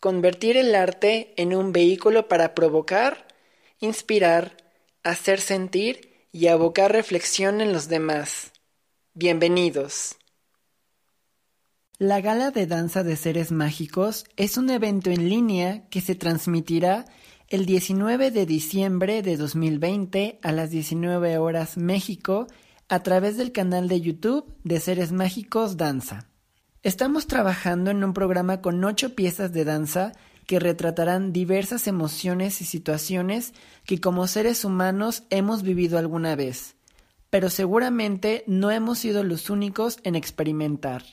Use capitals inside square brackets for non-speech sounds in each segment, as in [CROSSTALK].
convertir el arte en un vehículo para provocar, inspirar, hacer sentir y abocar reflexión en los demás. Bienvenidos. La Gala de Danza de Seres Mágicos es un evento en línea que se transmitirá el 19 de diciembre de 2020 a las 19 horas México a través del canal de YouTube de Seres Mágicos Danza. Estamos trabajando en un programa con ocho piezas de danza que retratarán diversas emociones y situaciones que como seres humanos hemos vivido alguna vez, pero seguramente no hemos sido los únicos en experimentar.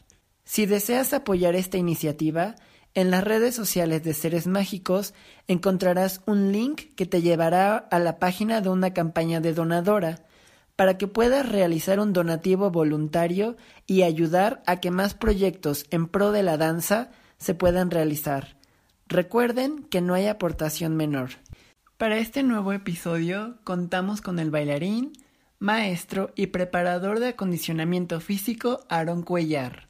Si deseas apoyar esta iniciativa, en las redes sociales de Seres Mágicos encontrarás un link que te llevará a la página de una campaña de donadora para que puedas realizar un donativo voluntario y ayudar a que más proyectos en pro de la danza se puedan realizar. Recuerden que no hay aportación menor. Para este nuevo episodio contamos con el bailarín, maestro y preparador de acondicionamiento físico Aaron Cuellar.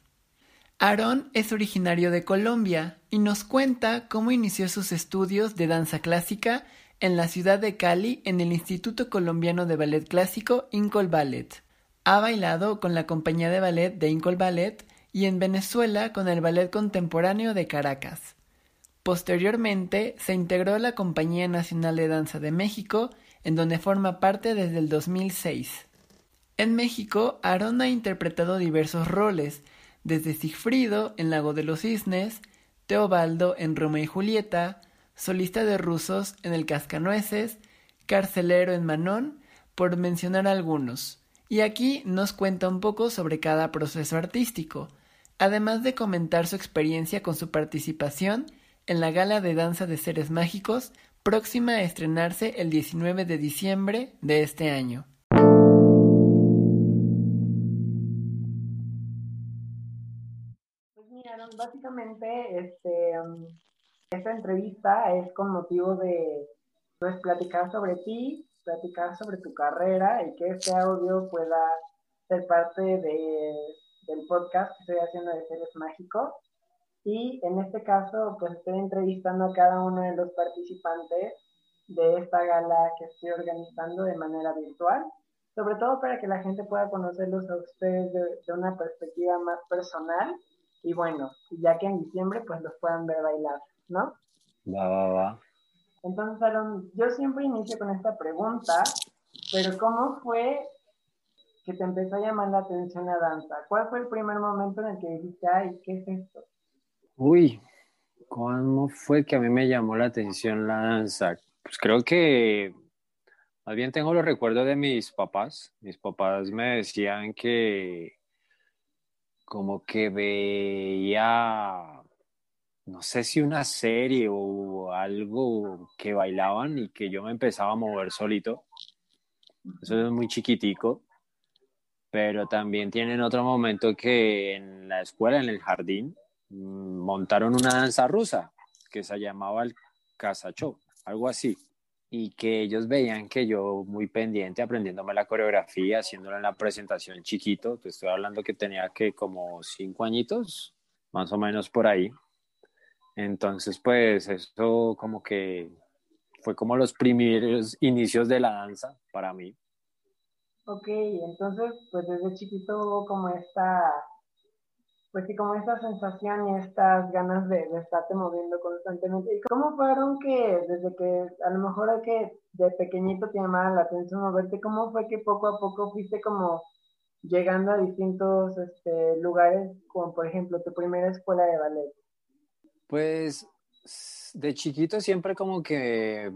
Aaron es originario de Colombia y nos cuenta cómo inició sus estudios de danza clásica en la ciudad de Cali en el Instituto Colombiano de Ballet Clásico Incol Ballet. Ha bailado con la compañía de ballet de Incol Ballet y en Venezuela con el Ballet Contemporáneo de Caracas. Posteriormente se integró a la Compañía Nacional de Danza de México, en donde forma parte desde el 2006. En México, Aaron ha interpretado diversos roles, desde Sigfrido en Lago de los Cisnes, Teobaldo en Roma y Julieta, solista de rusos en el Cascanueces, carcelero en Manon, por mencionar algunos. Y aquí nos cuenta un poco sobre cada proceso artístico, además de comentar su experiencia con su participación en la Gala de Danza de Seres Mágicos, próxima a estrenarse el 19 de diciembre de este año. Pues mira, básicamente este, um, esta entrevista es con motivo de pues, platicar sobre ti, platicar sobre tu carrera y que este audio pueda ser parte de, del podcast que estoy haciendo de Seres Mágicos. Y en este caso, pues estoy entrevistando a cada uno de los participantes de esta gala que estoy organizando de manera virtual, sobre todo para que la gente pueda conocerlos a ustedes de, de una perspectiva más personal y bueno, ya que en diciembre pues los puedan ver bailar. ¿No? Va, va, va. Entonces, Aaron, yo siempre inicio con esta pregunta, pero ¿cómo fue que te empezó a llamar la atención la danza? ¿Cuál fue el primer momento en el que dijiste, ay, ¿qué es esto? Uy, ¿cómo fue que a mí me llamó la atención la danza? Pues creo que más bien tengo los recuerdos de mis papás. Mis papás me decían que como que veía no sé si una serie o algo que bailaban y que yo me empezaba a mover solito. Eso es muy chiquitico. Pero también tienen otro momento que en la escuela, en el jardín, mm, montaron una danza rusa que se llamaba el Casachó, algo así. Y que ellos veían que yo muy pendiente, aprendiéndome la coreografía, haciéndola en la presentación chiquito. Te estoy hablando que tenía que como cinco añitos, más o menos por ahí entonces, pues eso como que fue como los primeros inicios de la danza para mí. Ok, entonces, pues desde chiquito hubo como esta, pues sí, como esta sensación y estas ganas de, de estarte moviendo constantemente. ¿Y cómo fueron que desde que a lo mejor que de pequeñito te llamaba la atención moverte, cómo fue que poco a poco fuiste como llegando a distintos este, lugares, como por ejemplo tu primera escuela de ballet? Pues de chiquito siempre como que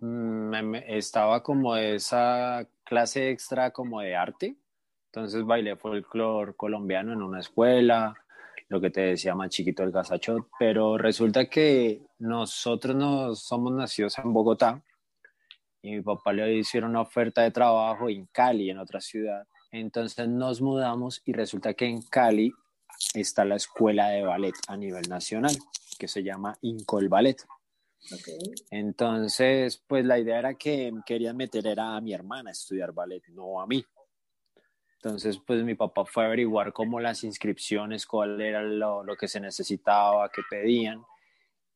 mm, estaba como esa clase extra como de arte. Entonces bailé folclore colombiano en una escuela, lo que te decía más chiquito el gasachot, pero resulta que nosotros no somos nacidos en Bogotá y mi papá le hicieron una oferta de trabajo en Cali, en otra ciudad. Entonces nos mudamos y resulta que en Cali está la escuela de ballet a nivel nacional, que se llama Incol Ballet. Entonces, pues la idea era que querían meter era a mi hermana a estudiar ballet, no a mí. Entonces, pues mi papá fue a averiguar cómo las inscripciones, cuál era lo, lo que se necesitaba, qué pedían.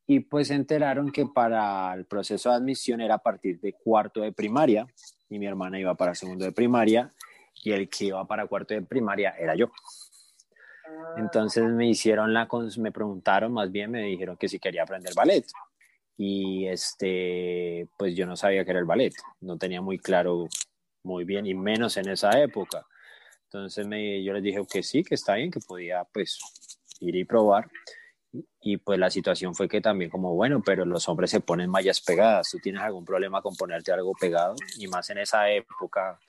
Y pues se enteraron que para el proceso de admisión era a partir de cuarto de primaria y mi hermana iba para segundo de primaria y el que iba para cuarto de primaria era yo. Entonces me hicieron la, me preguntaron más bien, me dijeron que si quería aprender ballet. Y este, pues yo no sabía que era el ballet, no tenía muy claro muy bien y menos en esa época. Entonces me, yo les dije que sí, que está bien, que podía pues ir y probar. Y pues la situación fue que también como, bueno, pero los hombres se ponen mallas pegadas, ¿tú tienes algún problema con ponerte algo pegado? Y más en esa época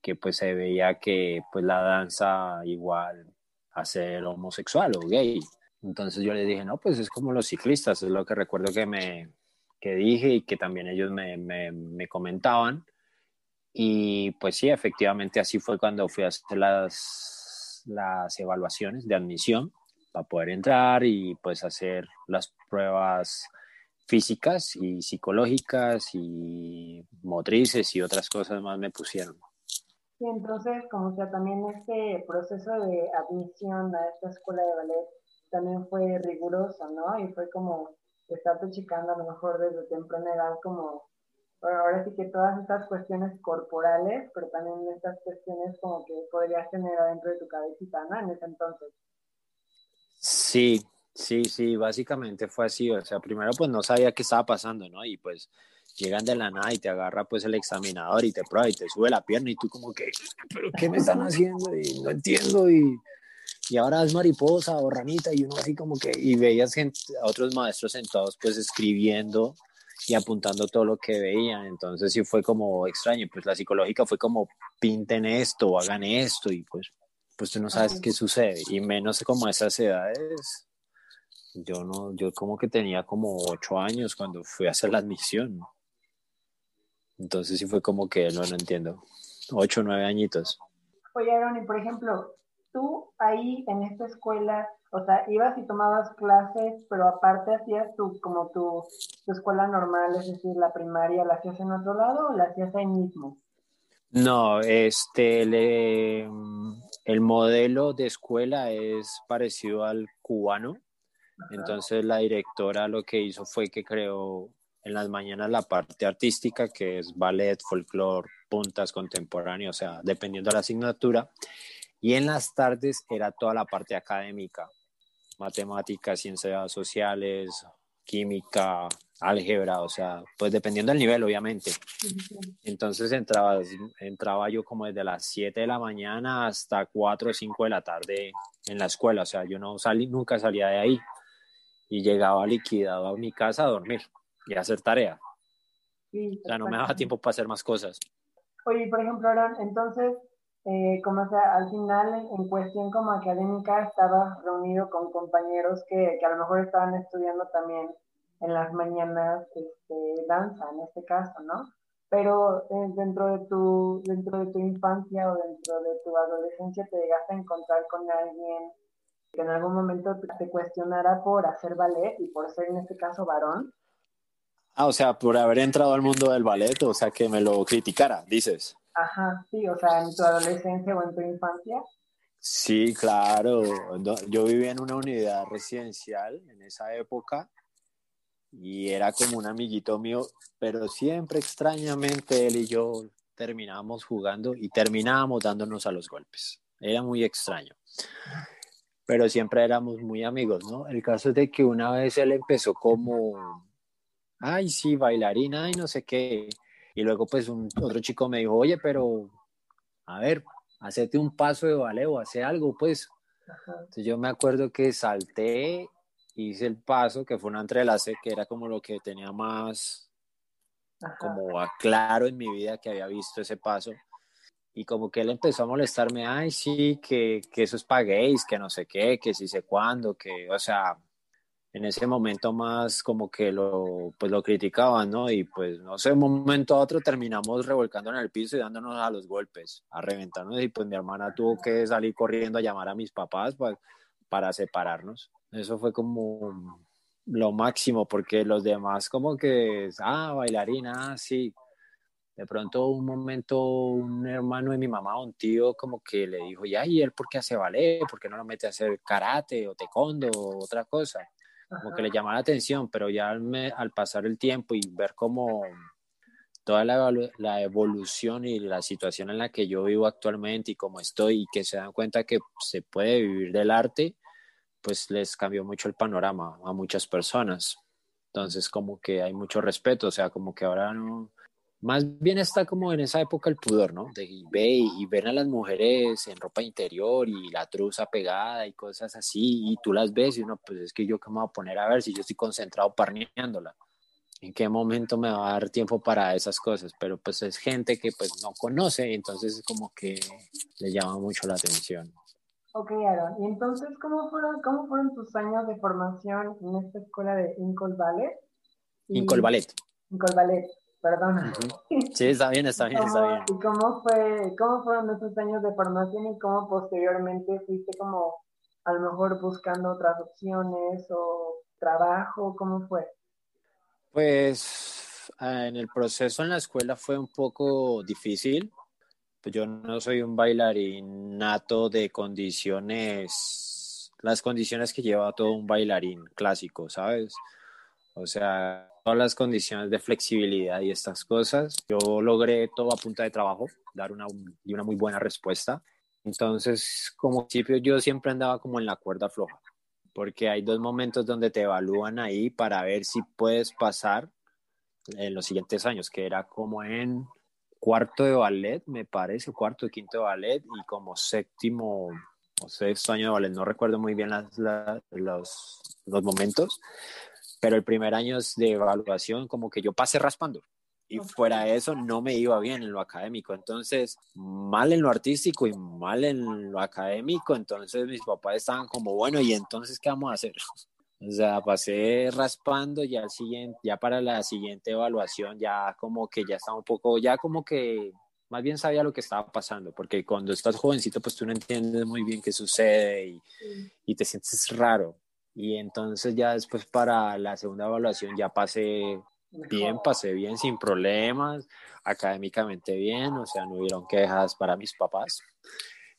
que pues se veía que pues la danza igual a ser homosexual o gay. Entonces yo les dije, no, pues es como los ciclistas, es lo que recuerdo que me que dije y que también ellos me, me, me comentaban. Y pues sí, efectivamente así fue cuando fui a hacer las, las evaluaciones de admisión para poder entrar y pues hacer las pruebas físicas y psicológicas y motrices y otras cosas más me pusieron. Y entonces, como sea, también este proceso de admisión a esta escuela de ballet también fue riguroso, ¿no? Y fue como estarte chicando a lo mejor desde temprana edad como ahora sí que todas estas cuestiones corporales, pero también estas cuestiones como que podrías tener adentro de tu cabecita, ¿no? En ese entonces. Sí, sí, sí, básicamente fue así, o sea, primero pues no sabía qué estaba pasando, ¿no? Y pues llegan de la nada y te agarra pues el examinador y te prueba y te sube la pierna y tú como que, pero ¿qué me están haciendo? Y no entiendo y, y ahora es mariposa o ranita y uno así como que, y veías gente, a otros maestros sentados pues escribiendo y apuntando todo lo que veían. Entonces sí fue como extraño. Pues la psicológica fue como pinten esto, hagan esto y pues, pues tú no sabes qué sucede. Y menos como a esas edades. Yo no, yo como que tenía como ocho años cuando fui a hacer la admisión. Entonces sí fue como que no, no entiendo. Ocho, nueve añitos. Oye, Aaron, y por ejemplo, tú ahí en esta escuela, o sea, ibas y tomabas clases, pero aparte hacías tu, como tu, escuela normal, es decir, la primaria, ¿la hacías en otro lado o la hacías ahí mismo? No, este, el modelo de escuela es parecido al cubano. Entonces la directora lo que hizo fue que creó en las mañanas la parte artística, que es ballet, folclore, puntas, contemporáneo, o sea, dependiendo de la asignatura. Y en las tardes era toda la parte académica, matemáticas, ciencias sociales, química, álgebra, o sea, pues dependiendo del nivel, obviamente. Entonces entraba, entraba yo como desde las 7 de la mañana hasta 4 o 5 de la tarde en la escuela, o sea, yo no salí, nunca salía de ahí y llegaba liquidado a mi casa a dormir y hacer tarea. o sea, no me daba tiempo para hacer más cosas. Oye, por ejemplo, Aaron, entonces eh, como sea, al final en cuestión como académica estaba reunido con compañeros que, que, a lo mejor estaban estudiando también en las mañanas este, danza, en este caso, ¿no? Pero eh, dentro, de tu, dentro de tu infancia o dentro de tu adolescencia te llegaste a encontrar con alguien que en algún momento te cuestionara por hacer ballet y por ser en este caso varón. Ah, o sea, por haber entrado al mundo del ballet, o sea, que me lo criticara, dices. Ajá, sí, o sea, en tu adolescencia o en tu infancia. Sí, claro. Yo vivía en una unidad residencial en esa época y era como un amiguito mío, pero siempre extrañamente él y yo terminábamos jugando y terminábamos dándonos a los golpes. Era muy extraño. Pero siempre éramos muy amigos, ¿no? El caso es de que una vez él empezó como, ay, sí, bailarina y no sé qué. Y luego pues un, otro chico me dijo, oye, pero a ver, hacete un paso de ballet o hace algo, pues. Entonces yo me acuerdo que salté, hice el paso, que fue una entrelace, que era como lo que tenía más como claro en mi vida que había visto ese paso. y como que él empezó a molestarme, ay, sí, que, que eso es gays, que no sé qué, que sí sé cuándo, que, o sea, en ese momento más como que lo, pues lo criticaban, ¿no? Y pues no sé, un momento a otro terminamos revolcando en el piso y dándonos a los golpes, a reventarnos y pues mi hermana tuvo que salir corriendo a llamar a mis papás para, para separarnos. Eso fue como lo máximo porque los demás como que, ah, bailarina, ah, sí. De pronto un momento un hermano de mi mamá, un tío como que le dijo, ya, ¿y él por qué hace ballet? ¿Por qué no lo mete a hacer karate o taekwondo o otra cosa? Como que le llamaba la atención, pero ya al, pasar el tiempo y ver cómo toda la, la, evolución y la situación en la que yo vivo actualmente y cómo estoy y que se dan cuenta que se puede vivir del arte, pues les cambió mucho el panorama a muchas personas. Entonces como que hay mucho respeto, o sea, como que ahora no, más bien está como en esa época el pudor, ¿no? De ver y, ver a las mujeres en ropa interior y la truza pegada y cosas así, y tú las ves y uno, pues es que yo qué me voy a poner a ver si yo estoy concentrado parneándola. ¿En qué momento me va a dar tiempo para esas cosas? Pero pues es gente que pues no conoce, entonces como que le llama mucho la atención. Ok, Aaron, y entonces, ¿cómo fueron, cómo fueron tus años de formación en esta escuela de Incol Ballet? Incol Ballet. Incol Ballet perdona. Sí, está bien, está [LAUGHS] bien, está bien. ¿Y cómo, fue, cómo fueron esos años de formación y cómo posteriormente fuiste como a lo mejor buscando otras opciones o trabajo? ¿Cómo fue? Pues ah, en el proceso en la escuela fue un poco difícil. Pues yo no soy un bailarín nato de condiciones, las condiciones que lleva todo un bailarín clásico, ¿sabes? O sea, todas las condiciones de flexibilidad y estas cosas. Yo logré todo a punta de trabajo, dar una, una muy buena respuesta. Entonces, como principio, yo siempre andaba como en la cuerda floja, porque hay dos momentos donde te evalúan ahí para ver si puedes pasar en los siguientes años, que era como en cuarto de ballet, me parece, cuarto y quinto de ballet, y como séptimo o sexto año de ballet, no recuerdo muy bien las, los, los momentos, pero el primer año de evaluación como que yo pasé raspando y fuera de eso no me iba bien en lo académico, entonces mal en lo artístico y mal en lo académico, entonces mis papás estaban como, bueno, ¿y entonces qué vamos a hacer? [LAUGHS] O sea, pasé raspando ya al siguiente, ya para la siguiente evaluación ya como que ya estaba un poco, ya como que más bien sabía lo que estaba pasando, porque cuando estás jovencito pues tú no entiendes muy bien qué sucede y, y te sientes raro. Y entonces ya después para la segunda evaluación ya pasé bien, pasé bien, sin problemas, académicamente bien, o sea, no hubieron quejas para mis papás.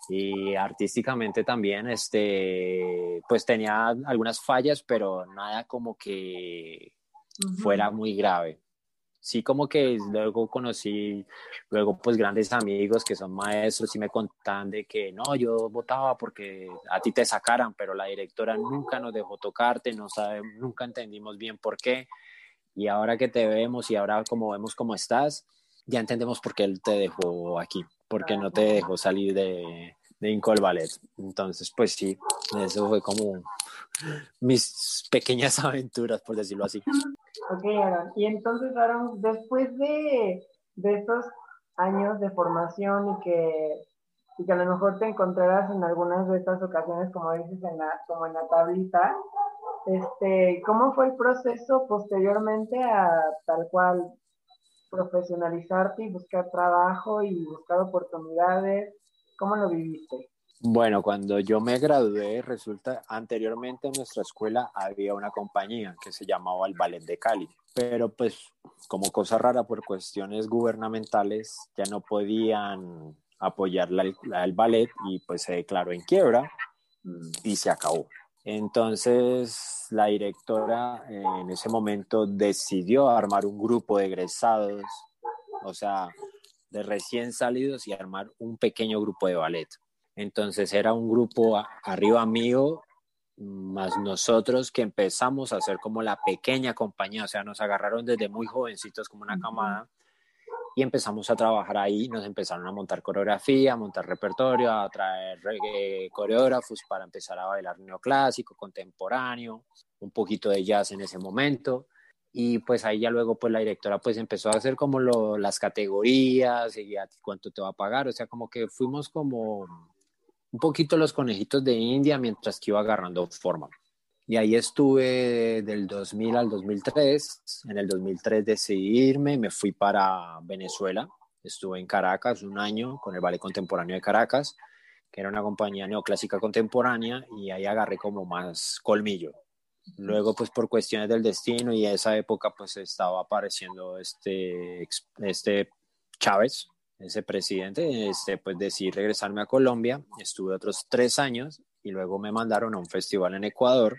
Y artísticamente también, este, pues tenía algunas fallas, pero nada como que fuera muy grave sí como que luego conocí luego pues grandes amigos que son maestros y me contaban de que no, yo votaba porque a ti te sacaran, pero la directora nunca nos dejó tocarte, no sabe, nunca entendimos bien por qué. Y ahora que te vemos y ahora como vemos cómo estás, ya entendemos por qué él te dejó aquí, porque no te dejó salir de, de Incol Ballet. Entonces, pues sí, eso fue como mis pequeñas [LAUGHS] aventuras, por decirlo así. Ok, Aaron. Y entonces, Aaron, después de, de estos años de formación y que, y que a lo mejor te encontrarás en algunas de estas ocasiones, como dices, en la, como en la tablita, este, ¿cómo fue el proceso posteriormente a tal cual profesionalizarte y buscar trabajo y buscar oportunidades? ¿Cómo lo viviste? Bueno, cuando yo me gradué, resulta, anteriormente en nuestra escuela había una compañía que se llamaba el Ballet de Cali, pero pues como cosa rara por cuestiones gubernamentales ya no podían apoyar el ballet y pues se declaró en quiebra y se acabó. Entonces la directora en ese momento decidió armar un grupo de egresados, o sea, de recién salidos y armar un pequeño grupo de ballet. Entonces era un grupo arriba mío, más nosotros que empezamos a hacer como la pequeña compañía, o sea, nos agarraron desde muy jovencitos como una camada y empezamos a trabajar ahí, nos empezaron a montar coreografía, a montar repertorio, a traer coreógrafos para empezar a bailar neoclásico, contemporáneo, un poquito de jazz en ese momento. Y pues ahí ya luego pues la directora pues empezó a hacer como lo, las categorías y cuánto te va a pagar, o sea, como que fuimos como un poquito los conejitos de India mientras que iba agarrando forma. Y ahí estuve del 2000 al 2003. En el 2003 decidí irme, me fui para Venezuela. Estuve en Caracas un año con el Ballet Contemporáneo de Caracas, que era una compañía neoclásica contemporánea, y ahí agarré como más colmillo. Luego, pues por cuestiones del destino y esa época, pues estaba apareciendo este, este Chávez, ese presidente, este, pues decidí regresarme a Colombia. Estuve otros tres años y luego me mandaron a un festival en Ecuador.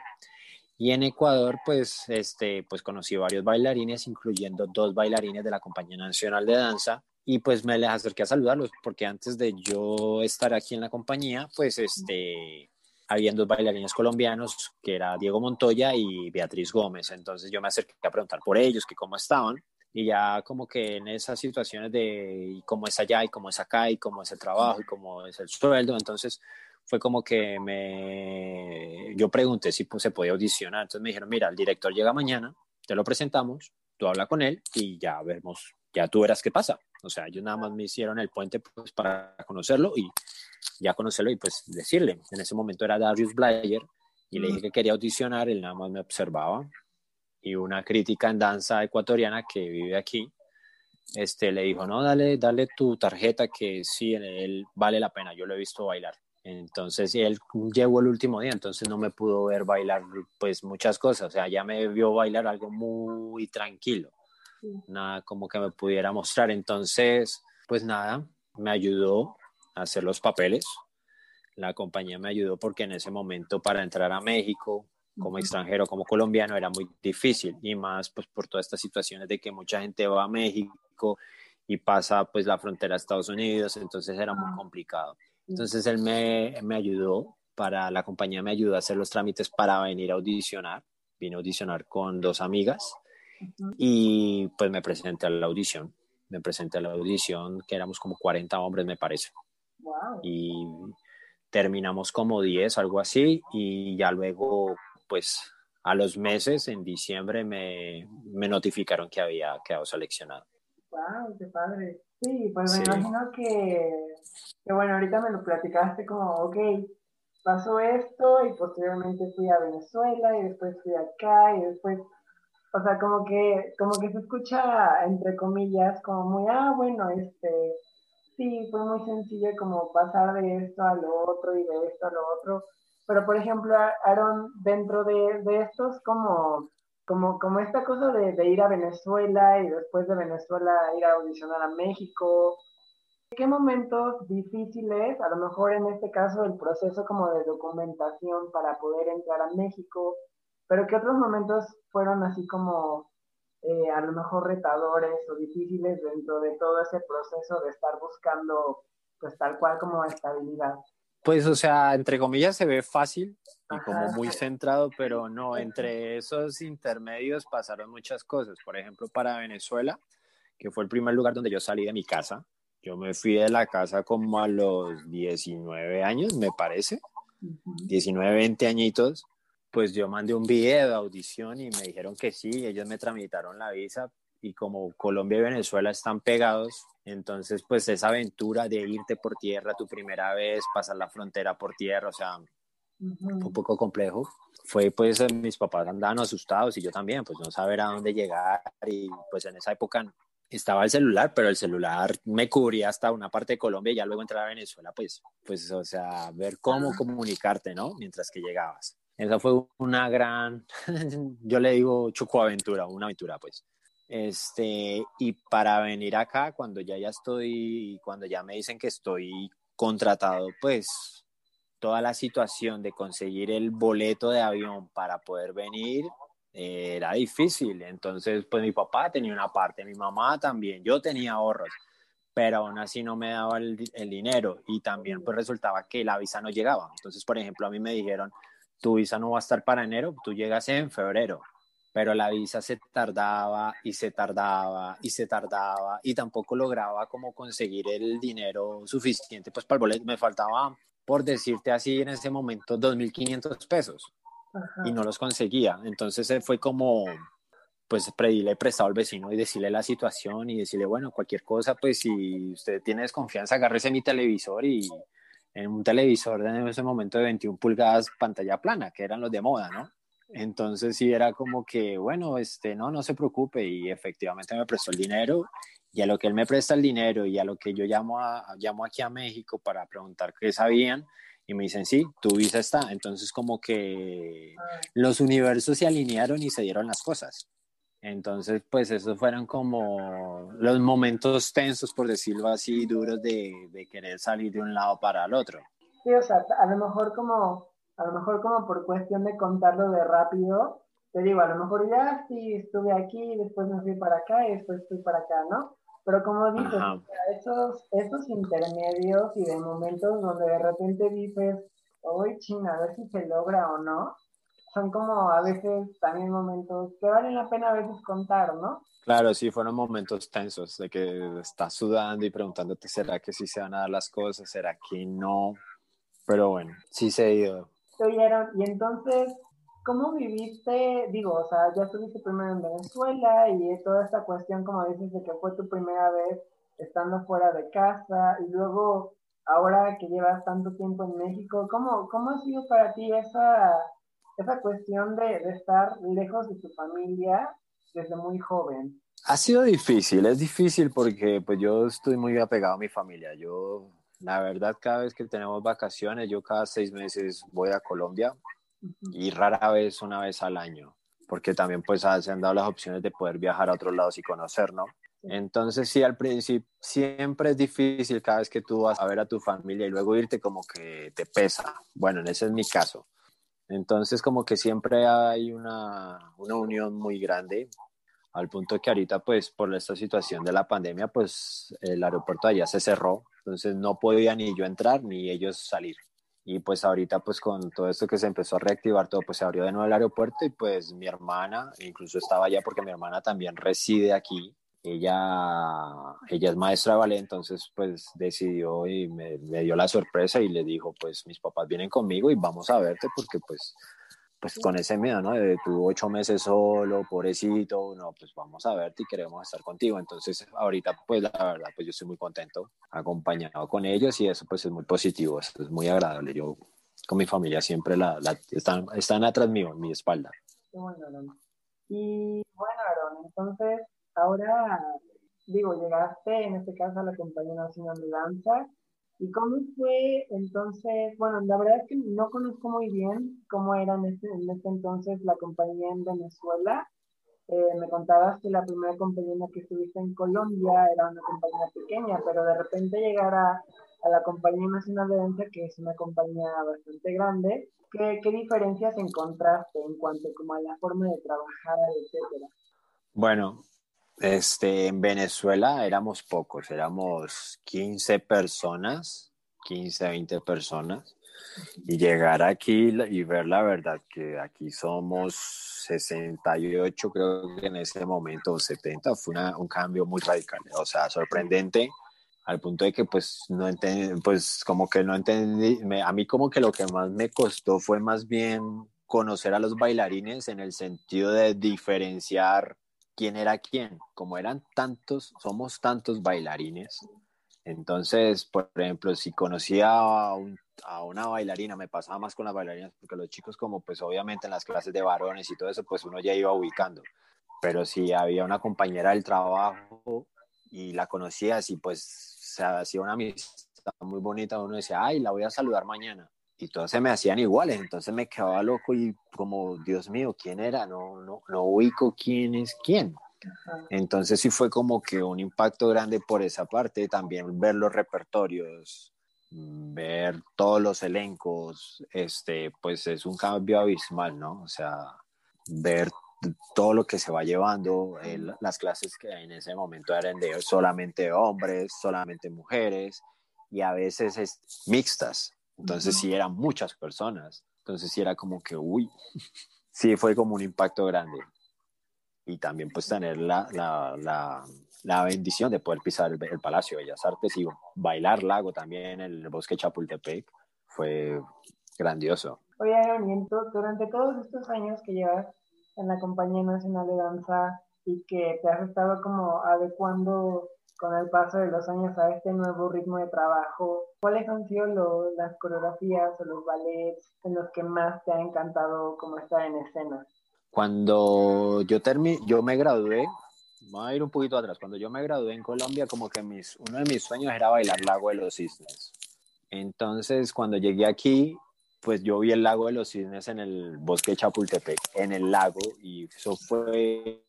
Y en Ecuador, pues, este, pues conocí varios bailarines, incluyendo dos bailarines de la Compañía Nacional de Danza. Y pues me les acerqué a saludarlos, porque antes de yo estar aquí en la compañía, pues, este, habían dos bailarines colombianos, que era Diego Montoya y Beatriz Gómez. Entonces yo me acerqué a preguntar por ellos, que cómo estaban. Y ya como que en esas situaciones de cómo es allá y cómo es acá y cómo es el trabajo y cómo es el sueldo, entonces fue como que me yo pregunté si pues, se podía audicionar. Entonces me dijeron, mira, el director llega mañana, te lo presentamos, tú habla con él y ya vemos, ya tú verás qué pasa. O sea, ellos nada más me hicieron el puente pues, para conocerlo y ya conocerlo y pues decirle. En ese momento era Darius Blayer y le dije que quería audicionar, él nada más me observaba. Y una crítica en danza ecuatoriana que vive aquí, este, le dijo, no, dale, dale tu tarjeta que sí, él vale la pena, yo lo he visto bailar. Entonces él llegó el último día, entonces no me pudo ver bailar pues muchas cosas, o sea, ya me vio bailar algo muy tranquilo, nada como que me pudiera mostrar. Entonces, pues nada, me ayudó a hacer los papeles. La compañía me ayudó porque en ese momento para entrar a México como extranjero, como colombiano, era muy difícil y más pues por todas estas situaciones de que mucha gente va a México y pasa pues la frontera a Estados Unidos, entonces era muy complicado. Entonces él me, me ayudó, para la compañía me ayudó a hacer los trámites para venir a audicionar. Vine a audicionar con dos amigas y pues me presenté a la audición. Me presenté a la audición, que éramos como 40 hombres, me parece. Y terminamos como 10, algo así, y ya luego, pues a los meses, en diciembre, me, me notificaron que había quedado seleccionado. ¡Wow! ¡Qué padre! Sí, pues me imagino que, que, bueno, ahorita me lo platicaste como, ok, pasó esto y posteriormente fui a Venezuela y después fui acá y después, o sea, como que, como que se escucha, entre comillas, como muy, ah, bueno, este, sí, fue muy sencillo como pasar de esto a lo otro y de esto a lo otro. Pero, por ejemplo, Aaron, dentro de, de estos como como, como esta cosa de, de, ir a Venezuela y después de Venezuela ir a audicionar a México. ¿Qué momentos difíciles, a lo mejor en este caso el proceso como de documentación para poder entrar a México, pero qué otros momentos fueron así como eh, a lo mejor retadores o difíciles dentro de todo ese proceso de estar buscando pues tal cual como estabilidad? Pues, o sea, entre comillas se ve fácil y como muy centrado, pero no, entre esos intermedios pasaron muchas cosas. Por ejemplo, para Venezuela, que fue el primer lugar donde yo salí de mi casa, yo me fui de la casa como a los 19 años, me parece, 19, 20 añitos, pues yo mandé un video de audición y me dijeron que sí, ellos me tramitaron la visa y como Colombia y Venezuela están pegados, entonces, pues esa aventura de irte por tierra tu primera vez, pasar la frontera por tierra, o sea, un poco complejo. Fue pues mis papás andaban asustados y yo también, pues no saber a dónde llegar y pues en esa época estaba el celular, pero el celular me cubría hasta una parte de Colombia y ya luego entrar a Venezuela, pues, pues, o sea, ver cómo comunicarte, ¿no? Mientras que llegabas. Esa fue una gran, [LAUGHS] yo le digo chocoaventura, una aventura, pues. Este, y para venir acá, cuando ya ya estoy, cuando ya me dicen que estoy contratado, pues toda la situación de conseguir el boleto de avión para poder venir eh, era difícil. Entonces, pues mi papá tenía una parte, mi mamá también, yo tenía ahorros, pero aún así no me daba el, el dinero y también pues resultaba que la visa no llegaba. Entonces, por ejemplo, a mí me dijeron, tu visa no va a estar para enero, tú llegas en febrero pero la visa se tardaba y se tardaba y se tardaba y tampoco lograba como conseguir el dinero suficiente pues para el boleto. Me faltaba, por decirte así, en ese momento 2.500 pesos y no los conseguía. Entonces fue como, pues le he prestado al vecino y decirle la situación y decirle, bueno, cualquier cosa, pues si usted tiene desconfianza, agárrese mi televisor y en un televisor en ese momento de 21 pulgadas pantalla plana, que eran los de moda, ¿no? Entonces sí era como que, bueno, este, no, no se preocupe y efectivamente me prestó el dinero y a lo que él me presta el dinero y a lo que yo llamo, llamo aquí a México para preguntar qué sabían y me dicen, sí, tu visa está. Entonces como que los universos se alinearon y se dieron las cosas. Entonces, pues esos fueron como los momentos tensos, por decirlo así, duros de, de querer salir de un lado para el otro. Sí, o sea, a lo mejor como a lo mejor como por cuestión de contarlo de rápido, te digo, a lo mejor ya sí estuve aquí, después me fui para acá y después fui para acá, ¿no? Pero como dices, esos, esos intermedios y de momentos donde de repente dices, hoy China, a ver si se logra o no, son como a veces también momentos que valen la pena a veces contar, ¿no? Claro, sí, fueron momentos tensos de que estás sudando y preguntándote, ¿será que sí se van a dar las cosas? ¿Será que no? Pero bueno, sí se ha ido y entonces, ¿cómo viviste? Digo, o sea, ya estuviste primero en Venezuela y toda esta cuestión, como dices, de que fue tu primera vez estando fuera de casa y luego ahora que llevas tanto tiempo en México, ¿cómo, cómo ha sido para ti esa, esa cuestión de, de estar lejos de tu familia desde muy joven? Ha sido difícil, es difícil porque pues yo estoy muy apegado a mi familia. Yo la verdad, cada vez que tenemos vacaciones, yo cada seis meses voy a Colombia y rara vez una vez al año, porque también pues se han dado las opciones de poder viajar a otros lados y conocer, ¿no? Entonces sí, al principio siempre es difícil cada vez que tú vas a ver a tu familia y luego irte como que te pesa. Bueno, en ese es mi caso. Entonces como que siempre hay una, una unión muy grande al punto que ahorita pues por esta situación de la pandemia pues el aeropuerto allá se cerró entonces no podía ni yo entrar ni ellos salir. Y pues ahorita pues con todo esto que se empezó a reactivar todo, pues se abrió de nuevo el aeropuerto y pues mi hermana, incluso estaba allá porque mi hermana también reside aquí. Ella, ella es maestra de ballet, entonces pues decidió y me, me dio la sorpresa y le dijo pues mis papás vienen conmigo y vamos a verte porque pues pues con ese miedo, ¿no? De tu ocho meses solo, pobrecito, no, pues vamos a verte y queremos estar contigo. Entonces, ahorita, pues la verdad, pues yo estoy muy contento, acompañado con ellos y eso pues es muy positivo, es muy agradable. Yo con mi familia siempre la, están, están atrás mío, en mi espalda. bueno, Y bueno, Aaron, entonces, ahora, digo, llegaste en este caso a la Compañía Nacional de Danza ¿Y cómo fue entonces? Bueno, la verdad es que no conozco muy bien cómo era en ese, en ese entonces la compañía en Venezuela. Eh, me contabas que la primera compañía que estuviste en Colombia era una compañía pequeña, pero de repente llegar a, a la Compañía Nacional de Danza, que es una compañía bastante grande, ¿qué, ¿qué, diferencias encontraste en cuanto como a la forma de trabajar, etcétera? Bueno, este, en Venezuela éramos pocos, éramos 15 personas, 15, 20 personas. Y llegar aquí y ver la verdad que aquí somos 68, creo que en ese momento, 70, fue un cambio muy radical, o sea, sorprendente al punto de que pues no entendí, pues como que no entendí, a mí como que lo que más me costó fue más bien conocer a los bailarines en el sentido de diferenciar quién era quién. Como eran tantos, somos tantos bailarines. Entonces, por ejemplo, si conocía a, una bailarina, me pasaba más con las bailarinas, porque los chicos, como pues obviamente en las clases de varones y todo eso, pues uno ya iba ubicando. Pero si había una compañera del trabajo y la conocía, así pues se hacía una amistad muy bonita, uno decía, ay, la voy a saludar mañana y todas se me hacían iguales, entonces me quedaba loco y como, Dios mío, ¿quién era? No, no, no ubico quién es quién. Entonces sí fue como que un impacto grande por esa parte, también ver los repertorios, ver todos los elencos, este, pues es un cambio abismal, ¿no? O sea, ver todo lo que se va llevando, las clases que en ese momento eran de solamente hombres, solamente mujeres y a veces es mixtas, entonces sí eran muchas personas. Entonces sí era como que, uy, [LAUGHS] sí fue como un impacto grande. Y también pues tener la, la, la, la bendición de poder pisar el, Palacio de Bellas Artes y bailar lago también en el bosque Chapultepec fue grandioso. Oye, Aaron, durante todos estos años que llevas en la Compañía Nacional de Danza y que te has estado como adecuando con el paso de los años a este nuevo ritmo de trabajo? ¿Cuáles han sido las coreografías o los ballets en los que más te ha encantado como estar en escena? Cuando yo, termi yo me gradué, voy a ir un poquito atrás, cuando yo me gradué en Colombia, como que mis, uno de mis sueños era bailar Lago de los Cisnes. Entonces, cuando llegué aquí, pues yo vi el Lago de los Cisnes en el bosque de Chapultepec, en el lago, y eso fue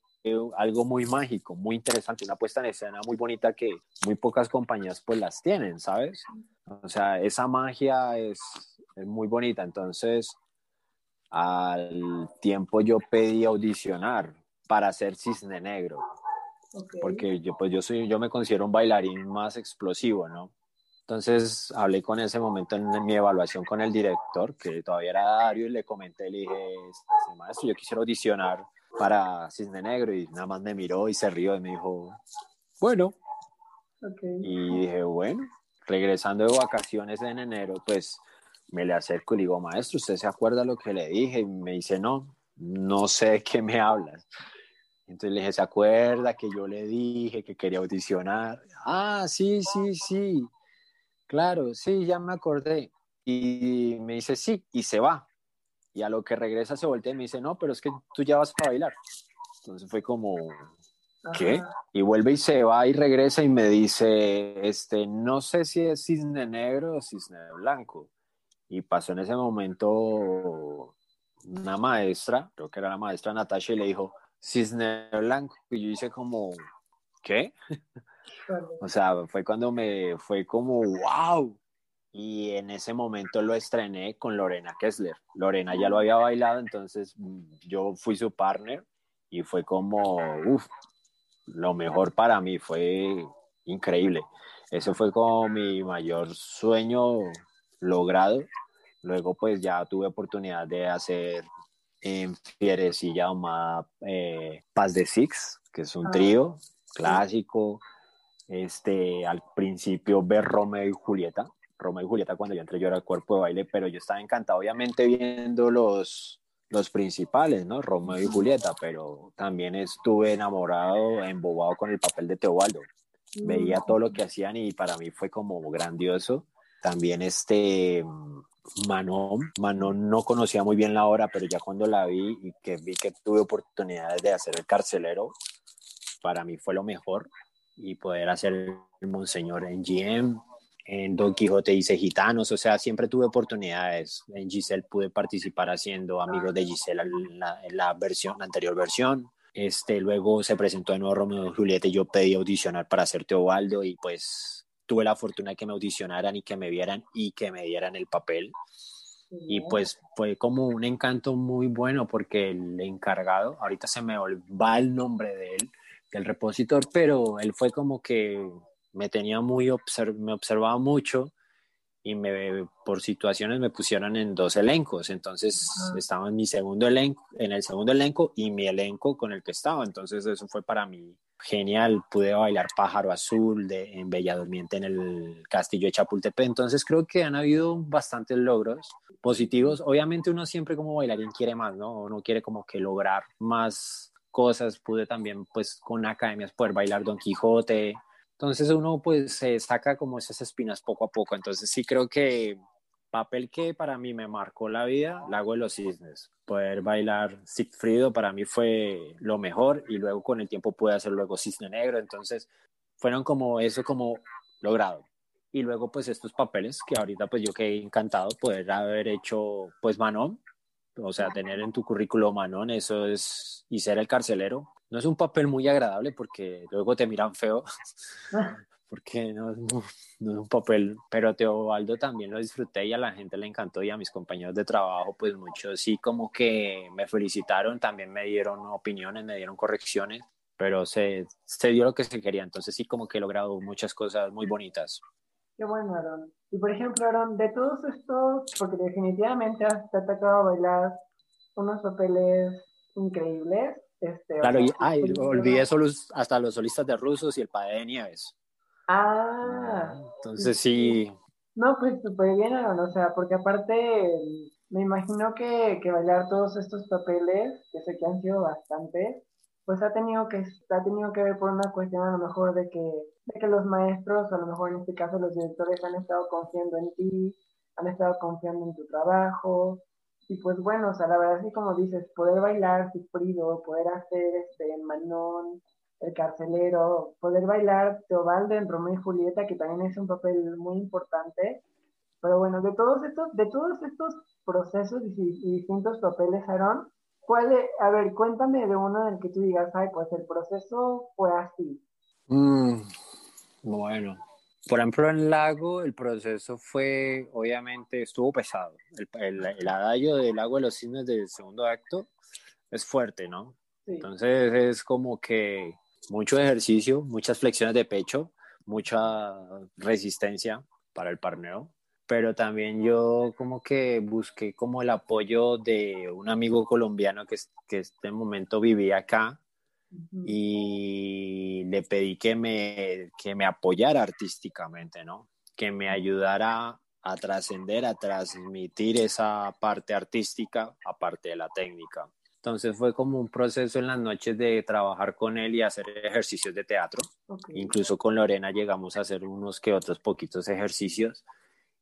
algo muy mágico, muy interesante, una puesta en escena muy bonita que muy pocas compañías pues las tienen, ¿sabes? O sea, esa magia es, es muy bonita. Entonces, al tiempo yo pedí audicionar para hacer Cisne Negro. Porque yo, pues yo, soy, yo me considero un bailarín más explosivo, ¿no? Entonces hablé con ese momento en mi evaluación con el director, que todavía era Dario, y le comenté, le dije, este, maestro, yo quisiera audicionar para Cisne Negro, y nada más me miró y se rió y me dijo, bueno. Y dije, bueno, regresando de vacaciones en enero, pues me le acerco y le digo, maestro, ¿usted se acuerda lo que le dije? Y me dice, no, no sé de qué me hablas. Entonces le dije, ¿se acuerda que yo le dije que quería audicionar? Ah, sí, sí, sí. Claro, sí, ya me acordé. Y me dice, sí, y se va. Y a lo que regresa se voltea y me dice, no, pero es que tú ya vas para bailar. Entonces fue como, ¿qué? Y vuelve y se va y regresa y me dice, este, no sé si es cisne negro o cisne blanco. Y pasó en ese momento una maestra, creo que era la maestra Natasha, y le dijo, cisne blanco. Y yo hice como, ¿qué? [LAUGHS] o sea, fue cuando me, fue como, wow y en ese momento lo estrené con Lorena Kessler. Lorena ya lo había bailado, entonces mm, yo fui su partner y fue como, uff, lo mejor para mí, fue increíble. Eso fue como mi mayor sueño logrado. Luego pues ya tuve oportunidad de hacer en Fierecilla más eh, Paz de Six, que es un ah. trío clásico. Este, al principio ver Romeo y Julieta, Romeo y Julieta cuando yo entré yo era el cuerpo de baile, pero yo estaba encantado obviamente viendo los, los principales, ¿no? Romeo y Julieta, pero también estuve enamorado, embobado con el papel de Teobaldo. Veía todo lo que hacían y para mí fue como grandioso. También este Manon, Manon no conocía muy bien la obra, pero ya cuando la vi y que vi que tuve oportunidades de hacer el carcelero, para mí fue lo mejor y poder hacer el Monseñor en GM, en Don Quijote hice gitanos, o sea, siempre tuve oportunidades. En Giselle pude participar haciendo amigos de Giselle en la, versión, la anterior versión. Este, luego se presentó de nuevo Romeo y Julieta y yo pedí audicionar para ser Teobaldo y pues tuve la fortuna de que me audicionaran y que me vieran y que me dieran el papel. Y pues fue como un encanto muy bueno porque el encargado, ahorita se me va el nombre de él, del repositor, pero él fue como que me tenía muy, me observaba mucho y me, por situaciones me pusieron en dos elencos, entonces estaba en mi segundo elenco, en el segundo elenco y mi elenco con el que estaba, entonces eso fue para mí genial, pude bailar Pájaro Azul de, en Bella Durmiente en el Castillo de Chapultepec, entonces creo que han habido bastantes logros positivos, obviamente uno siempre como bailarín quiere más, ¿no? Uno quiere como que lograr más cosas, pude también pues con academias poder bailar Don Quijote, entonces uno pues se saca como esas espinas poco a poco. Entonces sí creo que papel que para mí me marcó la vida, Lago de los Cisnes. Poder bailar Sigfrido para mí fue lo mejor y luego con el tiempo pude hacer luego Cisne Negro. Entonces fueron como eso como logrado. Y luego pues estos papeles que ahorita pues yo quedé encantado poder haber hecho pues Manon. O sea, tener en tu currículo Manon, eso es, y ser el carcelero, no es un papel muy agradable porque luego te miran feo, [LAUGHS] porque no es, un papel, pero Teobaldo también lo disfruté y a la gente le encantó y a mis compañeros de trabajo, pues muchos sí como que me felicitaron, también me dieron opiniones, me dieron correcciones, pero se, se dio lo que se quería, entonces sí como que he logrado muchas cosas muy bonitas. Qué bueno, Aaron. Y por ejemplo, Aaron, de todos estos, porque definitivamente te ha tocado bailar unos papeles increíbles, este, claro, y olvidé hasta los solistas de rusos y el padre de Nieves. Ah. Entonces sí. No, pues súper bien, o sea, porque aparte me imagino que, que bailar todos estos papeles, que sé que han sido bastantes, pues ha tenido que, ha tenido que ver por una cuestión a lo mejor de que, de que los maestros, a lo mejor en este caso los directores han estado confiando en ti, han estado confiando en tu trabajo, y pues bueno, o sea, la verdad es que como dices, poder bailar Cifrido, poder hacer este Manón, el carcelero, poder bailar Teobaldo en Romeo y Julieta, que también es un papel muy importante. Pero bueno, de todos estos, de todos estos procesos y, distintos papeles, Aaron, ¿cuál a ver, cuéntame de uno en el que tú digas, ay, pues el proceso fue así. Mm, bueno, por ejemplo, en Lago el proceso fue, obviamente, estuvo pesado. El, el, adagio del Lago de los Cisnes del segundo acto es fuerte, ¿no? Entonces es como que mucho ejercicio, muchas flexiones de pecho, mucha resistencia para el parneo, pero también yo como que busqué como el apoyo de un amigo colombiano que, que este momento vivía acá y le pedí que me, que me apoyara artísticamente, ¿no? Que me ayudara a trascender, a transmitir esa parte artística aparte de la técnica. Entonces fue como un proceso en las noches de trabajar con él y hacer ejercicios de teatro. Incluso con Lorena llegamos a hacer unos que otros poquitos ejercicios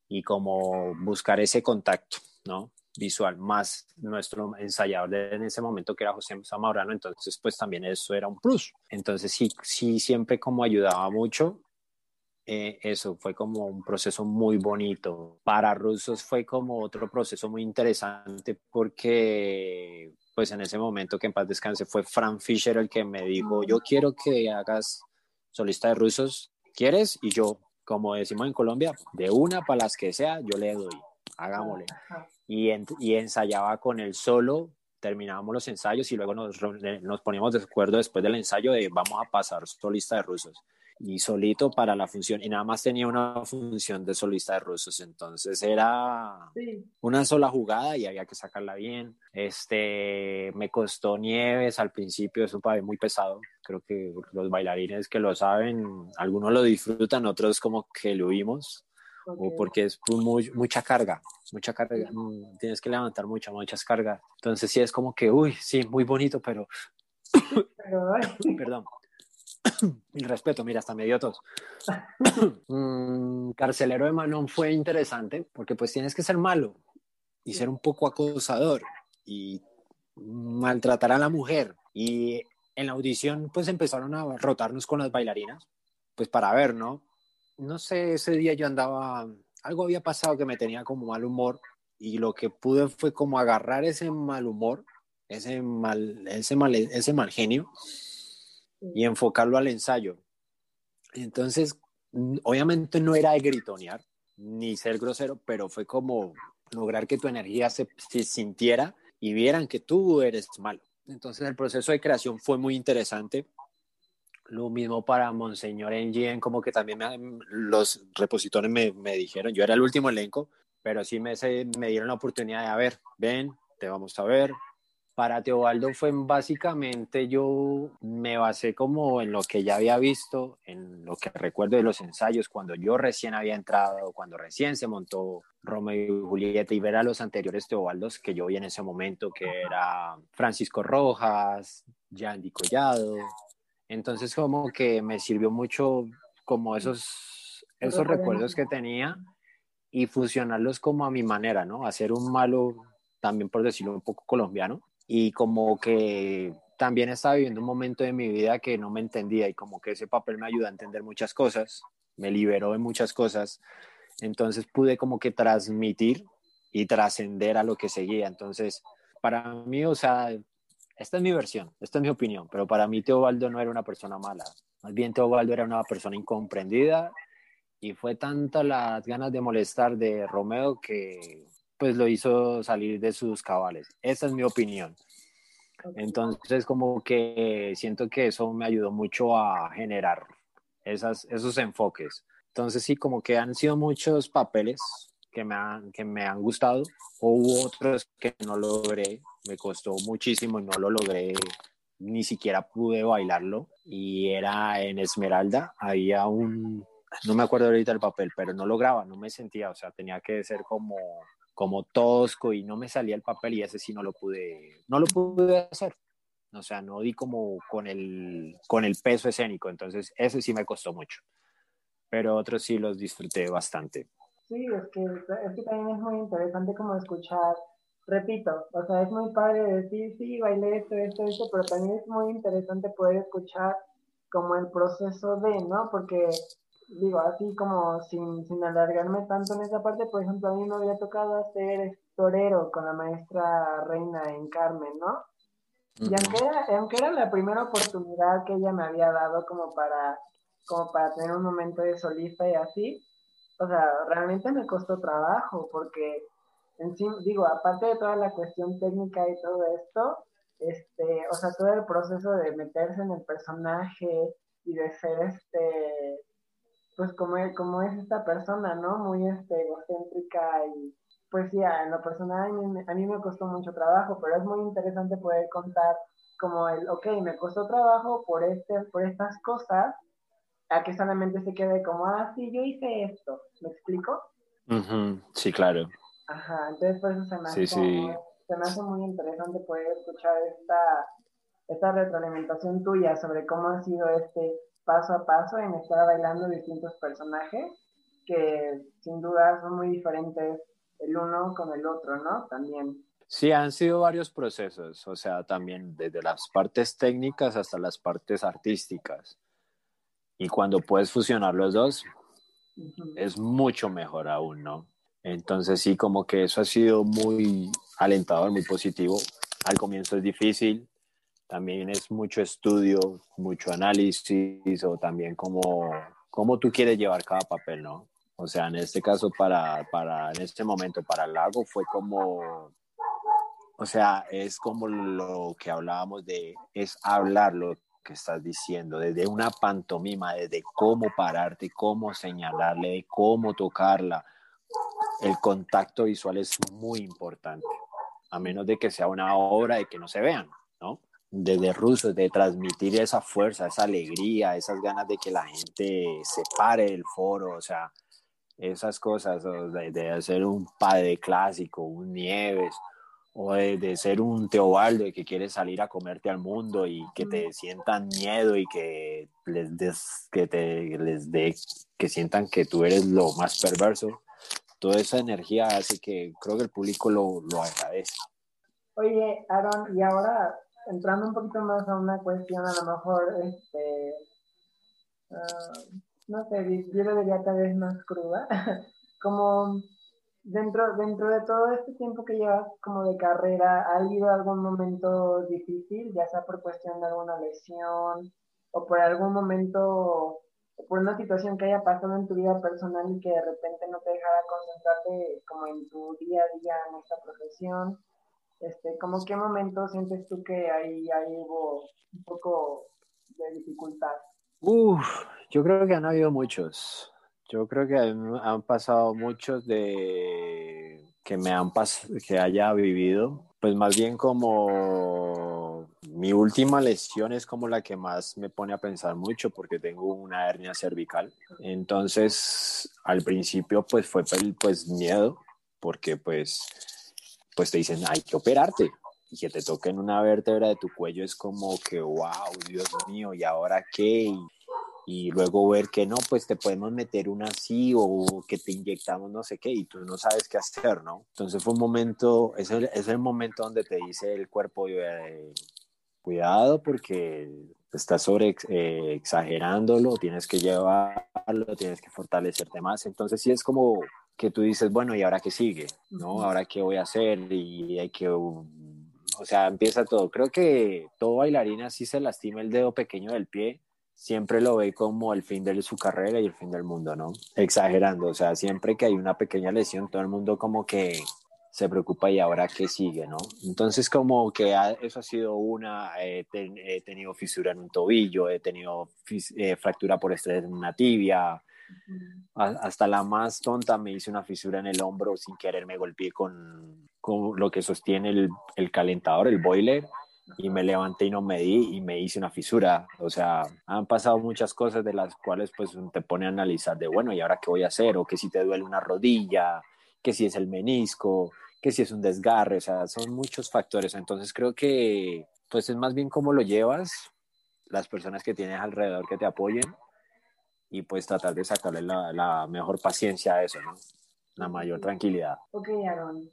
y como buscar ese contacto, ¿no? Visual, más nuestro ensayador en ese momento que era José Zamorano, entonces pues también eso era un plus. Entonces sí, sí siempre como ayudaba mucho eh, eso fue como un proceso muy bonito. Para rusos fue como otro proceso muy interesante porque pues en ese momento que en paz descanse fue Frank Fisher el que me dijo, yo quiero que hagas solista de rusos, ¿quieres? Y yo, como decimos en Colombia, de una para las que sea, yo le doy, hagámosle. Y, y ensayaba con el solo, terminábamos los ensayos y luego nos, nos poníamos de acuerdo después del ensayo de vamos a pasar solista de rusos. Y solito para la función y nada más tenía una función de solista de rusos entonces era una sola jugada y había que sacarla bien. Este me costó Nieves al principio es un papel muy pesado creo que los bailarines que lo saben algunos lo disfrutan otros como que lo vimos o porque es muy, mucha carga mucha carga mm, tienes que levantar mucha muchas cargas entonces sí es como que uy sí muy bonito pero, perdón [COUGHS] Mi respeto, mira, hasta medio tos. [LAUGHS] Mm, carcelero de Manon fue interesante porque pues tienes que ser malo y ser un poco acosador y maltratar a la mujer. Y en la audición pues empezaron a rotarnos con las bailarinas, pues para ver, ¿no? No sé, ese día yo andaba, algo había pasado que me tenía como mal humor y lo que pude fue como agarrar ese mal humor, ese mal, ese mal, ese mal genio y enfocarlo al ensayo. Entonces, obviamente no era de gritonear ni ser grosero, pero fue como lograr que tu energía se, sintiera y vieran que tú eres malo. Entonces el proceso de creación fue muy interesante. Lo mismo para Monseñor Engien, como que también los repositores me, me, dijeron, yo era el último elenco, pero sí me, me dieron la oportunidad de, a ver, ven, te vamos a ver, para Teobaldo fue básicamente yo me basé como en lo que ya había visto, en lo que recuerdo de los ensayos cuando yo recién había entrado, cuando recién se montó Romeo y Julieta y ver a los anteriores Teobaldos que yo vi en ese momento, que era Francisco Rojas, Yandy Collado. Entonces como que me sirvió mucho como esos, esos recuerdos que tenía y fusionarlos como a mi manera, ¿no? Hacer un malo también por decirlo un poco colombiano, y como que también estaba viviendo un momento de mi vida que no me entendía y como que ese papel me ayudó a entender muchas cosas, me liberó de muchas cosas, entonces pude como que transmitir y trascender a lo que seguía, entonces para mí, o sea, esta es mi versión, esta es mi opinión, pero para mí Teobaldo no era una persona mala, más bien Teobaldo era una persona incomprendida y fue tanta las ganas de molestar de Romeo que pues lo hizo salir de sus cabales. Esa es mi opinión. Entonces, como que siento que eso me ayudó mucho a generar esas, esos enfoques. Entonces, sí, como que han sido muchos papeles que me han, que me han gustado. Hubo otros que no logré, me costó muchísimo y no lo logré, ni siquiera pude bailarlo. Y era en Esmeralda, había un, no me acuerdo ahorita el papel, pero no lograba, no me sentía, o sea, tenía que ser como como tosco y no me salía el papel y ese sí no lo pude, no lo pude hacer. O sea, no di como con el, con el peso escénico, entonces ese sí me costó mucho. Pero otros sí los disfruté bastante. Sí, es que, es que también es muy interesante como escuchar, repito, o sea, es muy padre decir, sí, bailé esto, esto, esto, pero también es muy interesante poder escuchar como el proceso de, ¿no? Porque digo, así como sin, sin alargarme tanto en esa parte, por ejemplo, a mí me había tocado hacer torero con la maestra Reina en Carmen, ¿no? Y aunque era, aunque era la primera oportunidad que ella me había dado como para, como para tener un momento de solista y así, o sea, realmente me costó trabajo porque, en sí, digo, aparte de toda la cuestión técnica y todo esto, este, o sea, todo el proceso de meterse en el personaje y de ser este pues como, como es esta persona, ¿no? Muy este, egocéntrica y pues sí, en lo personal a mí, me costó mucho trabajo, pero es muy interesante poder contar como el, ok, me costó trabajo por, este, por estas cosas, a que solamente se quede como, ah, sí, yo hice esto, ¿me explico? Sí, claro. Ajá, entonces por eso se me, hace, se me hace muy interesante poder escuchar esta, esta retroalimentación tuya sobre cómo ha sido este paso a paso en estar bailando distintos personajes que sin duda son muy diferentes el uno con el otro, ¿no? También. Sí, han sido varios procesos, o sea, también desde las partes técnicas hasta las partes artísticas. Y cuando puedes fusionar los dos, es mucho mejor aún, ¿no? Entonces sí, como que eso ha sido muy alentador, muy positivo. Al comienzo es difícil, también es mucho estudio, mucho análisis o también como cómo tú quieres llevar cada papel, ¿no? O sea, en este caso, para, para, en este momento, para lago fue como, o sea, es como lo que hablábamos de, es hablar lo que estás diciendo, desde una pantomima, desde cómo pararte, cómo señalarle, cómo tocarla. El contacto visual es muy importante, a menos de que sea una obra de que no se vean, ¿no? desde ruso, de transmitir esa fuerza, esa alegría, esas ganas de que la gente se pare del foro, o sea, esas cosas, de, hacer un padre clásico, un Nieves, o de, ser un Teobaldo que quiere salir a comerte al mundo y que te sientan miedo y que les des, que te les dé, que sientan que tú eres lo más perverso. Toda esa energía hace que creo que el público lo, lo agradece. Oye, Aaron, y ahora entrando un poquito más a una cuestión, a lo mejor, este, ah, no sé, yo lo diría tal vez más cruda, [LAUGHS] como dentro, dentro de todo este tiempo que llevas como de carrera, ¿ha habido algún momento difícil, ya sea por cuestión de alguna lesión o por algún momento, por una situación que haya pasado en tu vida personal y que de repente no te dejara concentrarte como en tu día a día en esta profesión? Este, ¿Cómo qué momento sientes tú que ahí, ahí hubo un poco de dificultad? Uf, yo creo que han habido muchos. Yo creo que han, pasado muchos de que me han que haya vivido. Pues más bien como mi última lesión es como la que más me pone a pensar mucho porque tengo una hernia cervical. Entonces, al principio pues fue pues miedo porque pues pues te dicen, hay que operarte. Y que te toquen una vértebra de tu cuello es como que, wow, Dios mío, ¿y ahora qué? Y, luego ver que no, pues te podemos meter una así o que te inyectamos no sé qué y tú no sabes qué hacer, ¿no? Entonces fue un momento, es el, es el momento donde te dice el cuerpo, eh, cuidado porque estás sobre eh, exagerándolo, tienes que llevarlo, tienes que fortalecerte más. Entonces sí es como que tú dices, bueno, ¿y ahora qué sigue? ¿No? ¿Ahora qué voy a hacer? Y hay que, o sea, empieza todo. Creo que todo bailarín así se lastima el dedo pequeño del pie, siempre lo ve como el fin de su carrera y el fin del mundo, ¿no? Exagerando, o sea, siempre que hay una pequeña lesión, todo el mundo como que se preocupa y ahora qué sigue, ¿no? Entonces como que eso ha sido una, he tenido fisura en un tobillo, he tenido eh, fractura por estrés en una tibia, hasta la más tonta me hice una fisura en el hombro sin querer, me golpeé con, con lo que sostiene el, el, calentador, el boiler, y me levanté y no me di y me hice una fisura. O sea, han pasado muchas cosas de las cuales pues te pone a analizar de, bueno, ¿y ahora qué voy a hacer? O que si te duele una rodilla que si es el menisco, que si es un desgarre, o sea, son muchos factores. Entonces creo que pues es más bien cómo lo llevas, las personas que tienes alrededor que te apoyen y pues tratar de sacarle la, la mejor paciencia a eso, ¿no? La mayor tranquilidad. Ok, Aaron.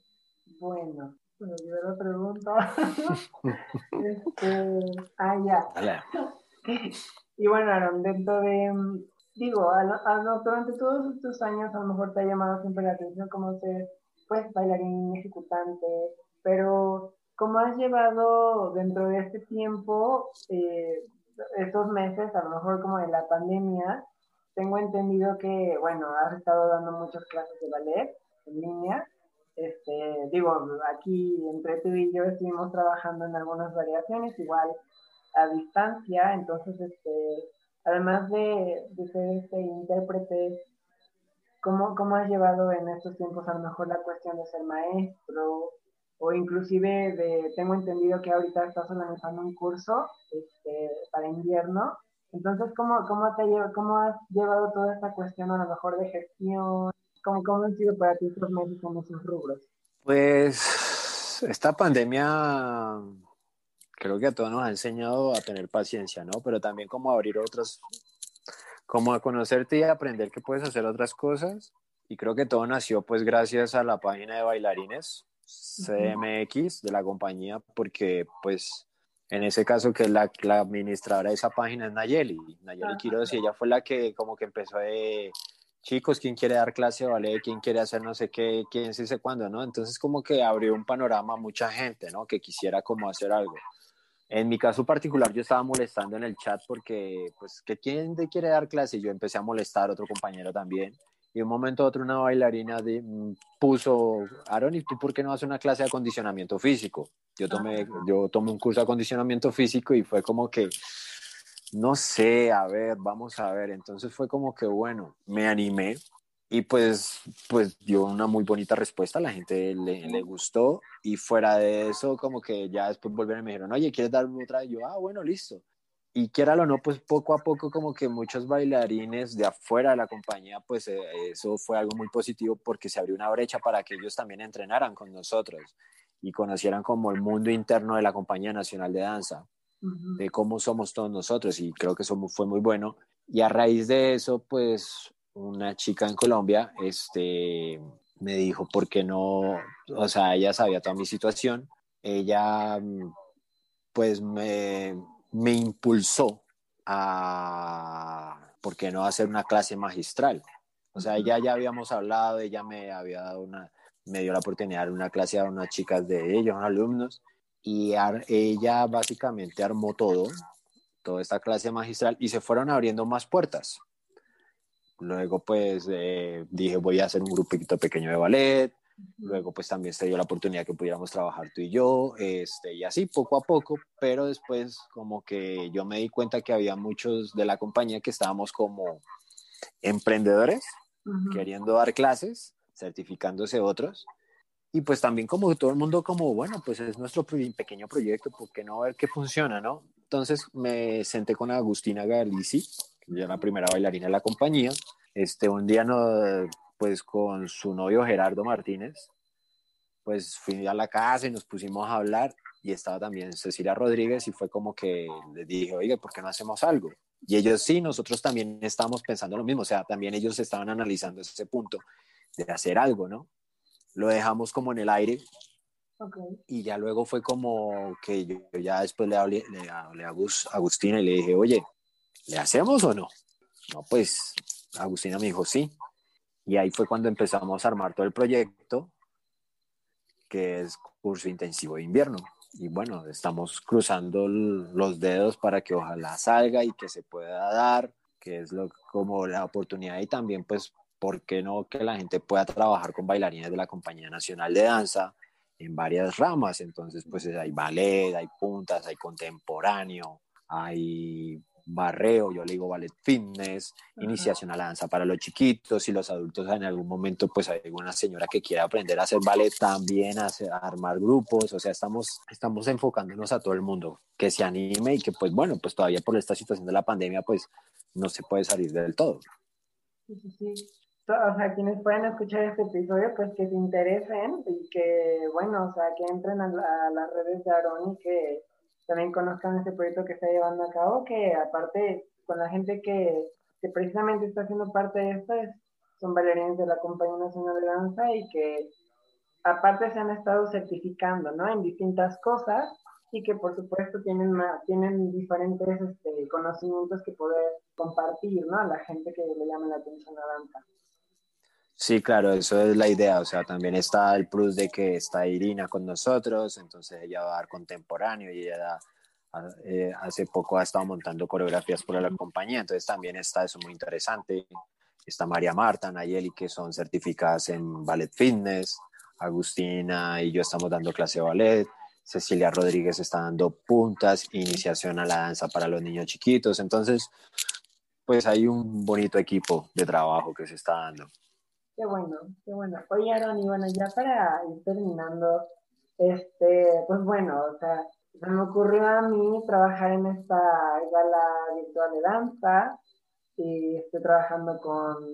Bueno, me olvidé la pregunta. [LAUGHS] este, ah, ya. [LAUGHS] Y bueno, Aaron, dentro de, digo, a, a, durante todos estos años a lo mejor te ha llamado siempre la atención cómo ser, pues, bailarín, ejecutante, pero ¿cómo has llevado dentro de este tiempo, eh, estos meses, a lo mejor como de la pandemia, tengo entendido que, bueno, has estado dando muchas clases de ballet en línea. Este, digo, aquí entre tú y yo estuvimos trabajando en algunas variaciones, igual a distancia, entonces, este, además de, ser este intérprete, ¿cómo, ¿cómo has llevado en estos tiempos a lo mejor la cuestión de ser maestro? O inclusive de, tengo entendido que ahorita estás organizando un curso este, para invierno entonces, ¿cómo, cómo, te, ¿cómo has llevado toda esta cuestión a lo mejor de gestión? ¿Cómo, cómo han sido para ti estos meses en esos rubros? Pues esta pandemia creo que a todos nos ha enseñado a tener paciencia, ¿no? Pero también como abrir otras, como a conocerte y aprender que puedes hacer otras cosas. Y creo que todo nació pues gracias a la página de bailarines CMX de la compañía, porque pues en ese caso que la, la administradora de esa página es Nayeli, Nayeli Quiroz, y ella fue la que como que empezó de, chicos, ¿quién quiere dar clase de ballet? ¿Quién quiere hacer no sé qué? ¿Quién se sé cuándo? ¿no? Entonces como que abrió un panorama a mucha gente, ¿no? Que quisiera como hacer algo. En mi caso particular, yo estaba molestando en el chat porque, pues, que quién te quiere dar clase? Y yo empecé a molestar a otro compañero también. Y un momento a otro una bailarina de, mm, puso, Aaron, ¿y tú por qué no haces una clase de acondicionamiento físico? Yo tomé, yo tomé un curso de acondicionamiento físico y fue como que, no sé, a ver, vamos a ver. Entonces fue como que, bueno, me animé y pues, pues dio una muy bonita respuesta, la gente le, le, gustó y fuera de eso como que ya después volvieron y me dijeron, oye, ¿quieres darme otra? Y yo, ah, bueno, listo y quiera o no, pues poco a poco como que muchos bailarines de afuera de la compañía, pues eh, eso fue algo muy positivo porque se abrió una brecha para que ellos también entrenaran con nosotros y conocieran como el mundo interno de la Compañía Nacional de Danza, de cómo somos todos nosotros y creo que eso fue muy bueno. Y a raíz de eso, pues una chica en Colombia este, me dijo, ¿por qué no? O sea, ella sabía toda mi situación, ella pues me me impulsó a, ¿por qué no hacer una clase magistral? O sea, ya, ya habíamos hablado, ella me había dado una, me dio la oportunidad de dar una clase a unas chicas de ellos, alumnos, y ella básicamente armó todo, toda esta clase magistral, y se fueron abriendo más puertas. Luego, pues, eh, dije, voy a hacer un grupito pequeño de ballet, Luego, pues también se dio la oportunidad que pudiéramos trabajar tú y yo, este, y así poco a poco, pero después como que yo me di cuenta que había muchos de la compañía que estábamos como emprendedores, queriendo dar clases, certificándose otros, y pues también como todo el mundo como, bueno, pues es nuestro pequeño proyecto, ¿por qué no ver qué funciona, no? Entonces me senté con Agustina Galici, ya la primera bailarina de la compañía, este, un día no, pues con su novio Gerardo Martínez, pues fui a la casa y nos pusimos a hablar y estaba también Cecilia Rodríguez y fue como que les dije, oye, ¿por qué no hacemos algo? Y ellos sí, nosotros también estábamos pensando lo mismo, o sea, también ellos estaban analizando ese punto de hacer algo, ¿no? Lo dejamos como en el aire y ya luego fue como que yo, ya después le hablé, le hablé a Agustina y le dije, oye, ¿le hacemos o no? No, pues Agustina me dijo, sí. Y ahí fue cuando empezamos a armar todo el proyecto, que es curso intensivo de invierno. Y bueno, estamos cruzando los dedos para que ojalá salga y que se pueda dar, que es lo, como la oportunidad y también pues, ¿por qué no que la gente pueda trabajar con bailarines de la Compañía Nacional de Danza en varias ramas? Entonces, pues hay ballet, hay puntas, hay contemporáneo, hay barreo, yo le digo ballet fitness, iniciación a la danza para los chiquitos y los adultos en algún momento pues hay alguna señora que quiera aprender a hacer ballet también, a, armar grupos, o sea, estamos, estamos enfocándonos a todo el mundo que se anime y que pues bueno, pues todavía por esta situación de la pandemia pues no se puede salir del todo. Sí, sí, sí. o sea, quienes puedan escuchar este episodio, pues que se interesen y que, bueno, o sea, que entren a, las redes de Aaron y que también conozcan este proyecto que está llevando a cabo, que aparte con la gente que, que precisamente está haciendo parte de esto es, son bailarines de la Compañía Nacional de Danza y que aparte se han estado certificando, ¿no? En distintas cosas y que por supuesto tienen, tienen diferentes este, conocimientos que poder compartir, ¿no? A la gente que le llame la atención a danza. Sí, claro, eso es la idea. O sea, también está el plus de que está Irina con nosotros, entonces ella va a dar contemporáneo y ella eh, hace poco ha estado montando coreografías por la compañía, entonces también está eso muy interesante. Está María Marta, Nayeli, que son certificadas en ballet fitness. Agustina y yo estamos dando clase de ballet. Cecilia Rodríguez está dando puntas, iniciación a la danza para los niños chiquitos. Entonces, pues hay un bonito equipo de trabajo que se está dando. Qué bueno, qué bueno. Oye, Aaron, y bueno, ya para ir terminando, este, pues bueno, o sea, se me ocurrió a mí trabajar en esta gala virtual de danza y estoy trabajando con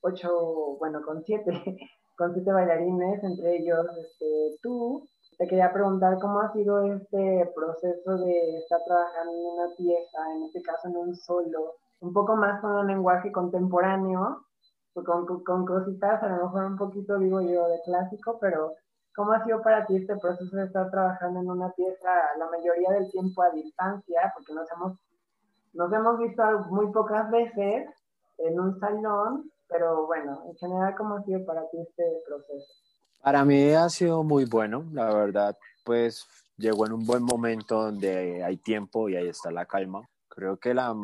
ocho, bueno, con siete, [LAUGHS] con siete bailarines, entre ellos este, tú, te quería preguntar cómo ha sido este proceso de estar trabajando en una pieza, en este caso en un solo, un poco más con un lenguaje contemporáneo, con, con cositas, a lo mejor un poquito, digo yo, de clásico, pero ¿cómo ha sido para ti este proceso de estar trabajando en una pieza la mayoría del tiempo a distancia? Porque nos hemos, nos hemos visto muy pocas veces en un salón, pero bueno, en general, ¿cómo ha sido para ti este proceso? Para mí ha sido muy bueno, la verdad, pues llegó en un buen momento donde hay tiempo y ahí está la calma. Creo que la,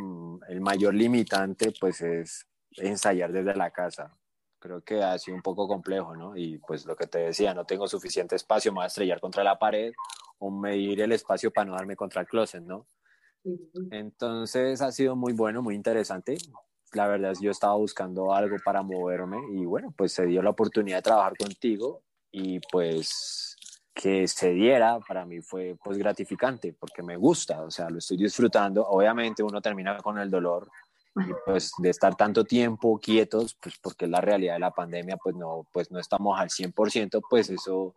el mayor limitante pues es ensayar desde la casa. Creo que ha sido un poco complejo, ¿no? Y pues lo que te decía, no tengo suficiente espacio, me voy a estrellar contra la pared o medir el espacio para no darme contra el closet, ¿no? Entonces ha sido muy bueno, muy interesante. La verdad es yo estaba buscando algo para moverme y bueno, pues se dio la oportunidad de trabajar contigo y pues que se diera para mí fue pues gratificante porque me gusta, o sea, lo estoy disfrutando. Obviamente uno termina con el dolor y pues de estar tanto tiempo quietos, pues porque la realidad de la pandemia, pues no, pues no estamos al 100%, pues eso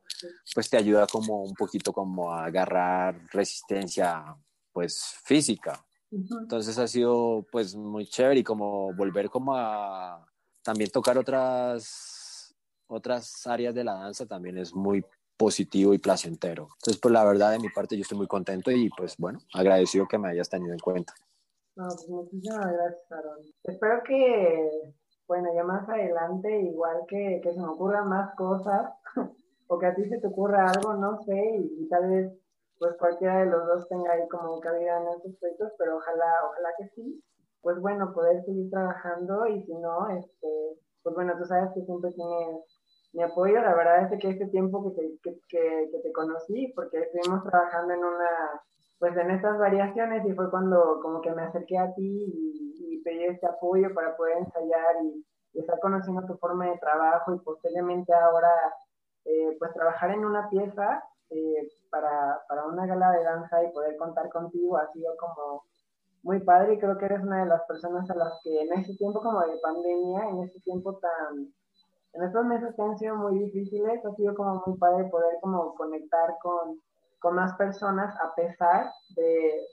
pues te ayuda como un poquito como a agarrar resistencia pues física. Entonces ha sido pues muy chévere y como volver como a también tocar otras otras áreas de la danza también es muy positivo y placentero. Entonces, pues la verdad de mi parte yo estoy muy contento y pues bueno, agradecido que me hayas tenido en cuenta. No, pues muchísimas gracias, Aaron. Espero que, bueno, ya más adelante, igual que, que se me ocurran más cosas, [LAUGHS] o que a ti se te ocurra algo, no sé, y, tal vez pues cualquiera de los dos tenga ahí como cabida en estos proyectos, pero ojalá, ojalá que sí. Pues bueno, poder seguir trabajando y si no, este, pues bueno, tú sabes que siempre tienes mi apoyo. La verdad es que este tiempo que te, que, que, te conocí, porque estuvimos trabajando en una, pues en estas variaciones y fue cuando como que me acerqué a ti y, pedí este apoyo para poder ensayar y, estar conociendo tu forma de trabajo y posteriormente ahora eh, pues trabajar en una pieza eh, para, para una gala de danza y poder contar contigo ha sido como muy padre y creo que eres una de las personas a las que en este tiempo como de pandemia, en este tiempo tan en estos meses que han sido muy difíciles, ha sido como muy padre poder como conectar con, con más personas a pesar de,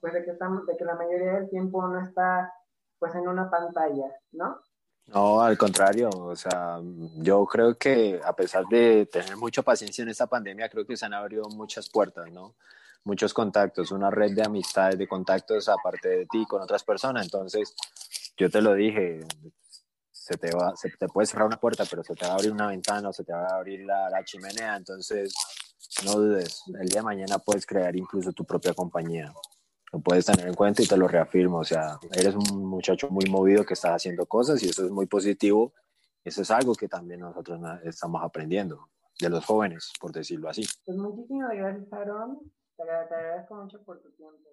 pues de, que estamos, de que la mayoría del tiempo uno está pues en una pantalla, ¿no? No, al contrario, o sea, yo creo que a pesar de tener mucha paciencia en esta pandemia, creo que se han abierto muchas puertas, ¿no? Muchos contactos, una red de amistades, de contactos aparte de ti con otras personas. Entonces, yo te lo dije, se te, va, se te puede cerrar una puerta, pero se te va a abrir una ventana o se te va a abrir la chimenea. Entonces, no dudes, el día de mañana puedes crear incluso tu propia compañía. Lo puedes tener en cuenta y te lo reafirmo. O sea, eres un muchacho muy movido que está haciendo cosas y eso es muy positivo. Eso es algo que también nosotros estamos aprendiendo de los jóvenes, por decirlo así. Pues muchísimas gracias, Aaron. Te agradezco mucho por tu tiempo.